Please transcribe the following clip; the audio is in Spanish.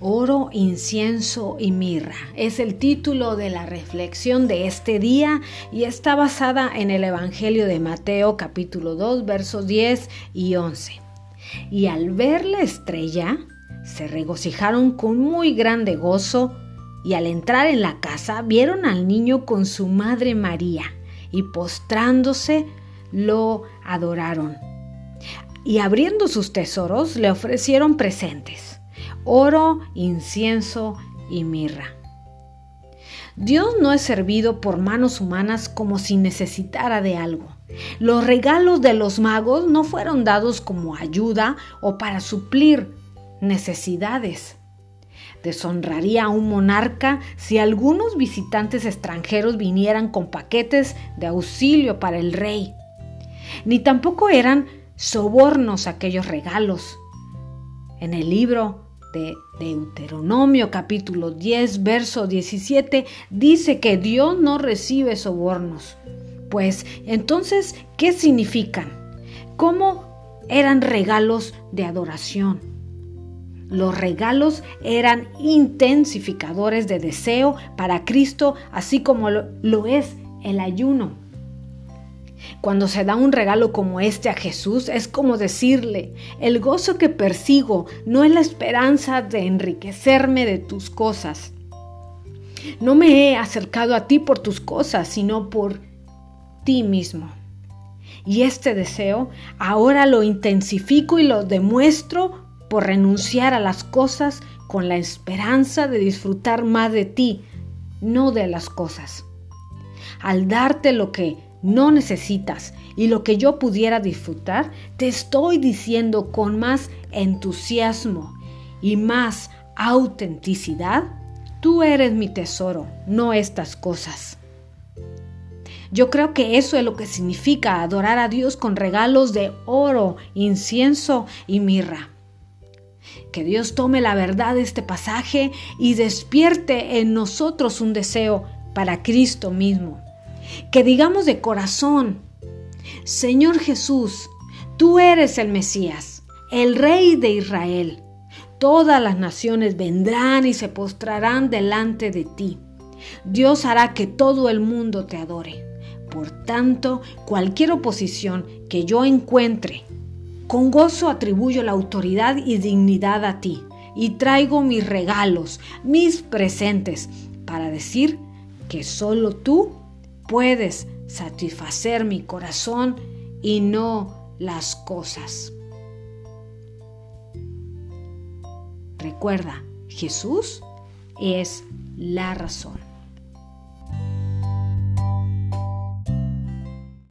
Oro, incienso y mirra es el título de la reflexión de este día y está basada en el Evangelio de Mateo capítulo 2 versos 10 y 11. Y al ver la estrella, se regocijaron con muy grande gozo y al entrar en la casa vieron al niño con su madre María y postrándose lo adoraron. Y abriendo sus tesoros le ofrecieron presentes oro, incienso y mirra. Dios no es servido por manos humanas como si necesitara de algo. Los regalos de los magos no fueron dados como ayuda o para suplir necesidades. Deshonraría a un monarca si algunos visitantes extranjeros vinieran con paquetes de auxilio para el rey. Ni tampoco eran sobornos aquellos regalos. En el libro de Deuteronomio capítulo 10, verso 17, dice que Dios no recibe sobornos. Pues entonces, ¿qué significan? ¿Cómo eran regalos de adoración? Los regalos eran intensificadores de deseo para Cristo, así como lo, lo es el ayuno. Cuando se da un regalo como este a Jesús, es como decirle, el gozo que persigo no es la esperanza de enriquecerme de tus cosas. No me he acercado a ti por tus cosas, sino por ti mismo. Y este deseo ahora lo intensifico y lo demuestro por renunciar a las cosas con la esperanza de disfrutar más de ti, no de las cosas. Al darte lo que no necesitas y lo que yo pudiera disfrutar, te estoy diciendo con más entusiasmo y más autenticidad, tú eres mi tesoro, no estas cosas. Yo creo que eso es lo que significa adorar a Dios con regalos de oro, incienso y mirra. Que Dios tome la verdad de este pasaje y despierte en nosotros un deseo para Cristo mismo que digamos de corazón, Señor Jesús, tú eres el Mesías, el Rey de Israel. Todas las naciones vendrán y se postrarán delante de ti. Dios hará que todo el mundo te adore. Por tanto, cualquier oposición que yo encuentre, con gozo atribuyo la autoridad y dignidad a ti, y traigo mis regalos, mis presentes, para decir que solo tú puedes satisfacer mi corazón y no las cosas. Recuerda, Jesús es la razón.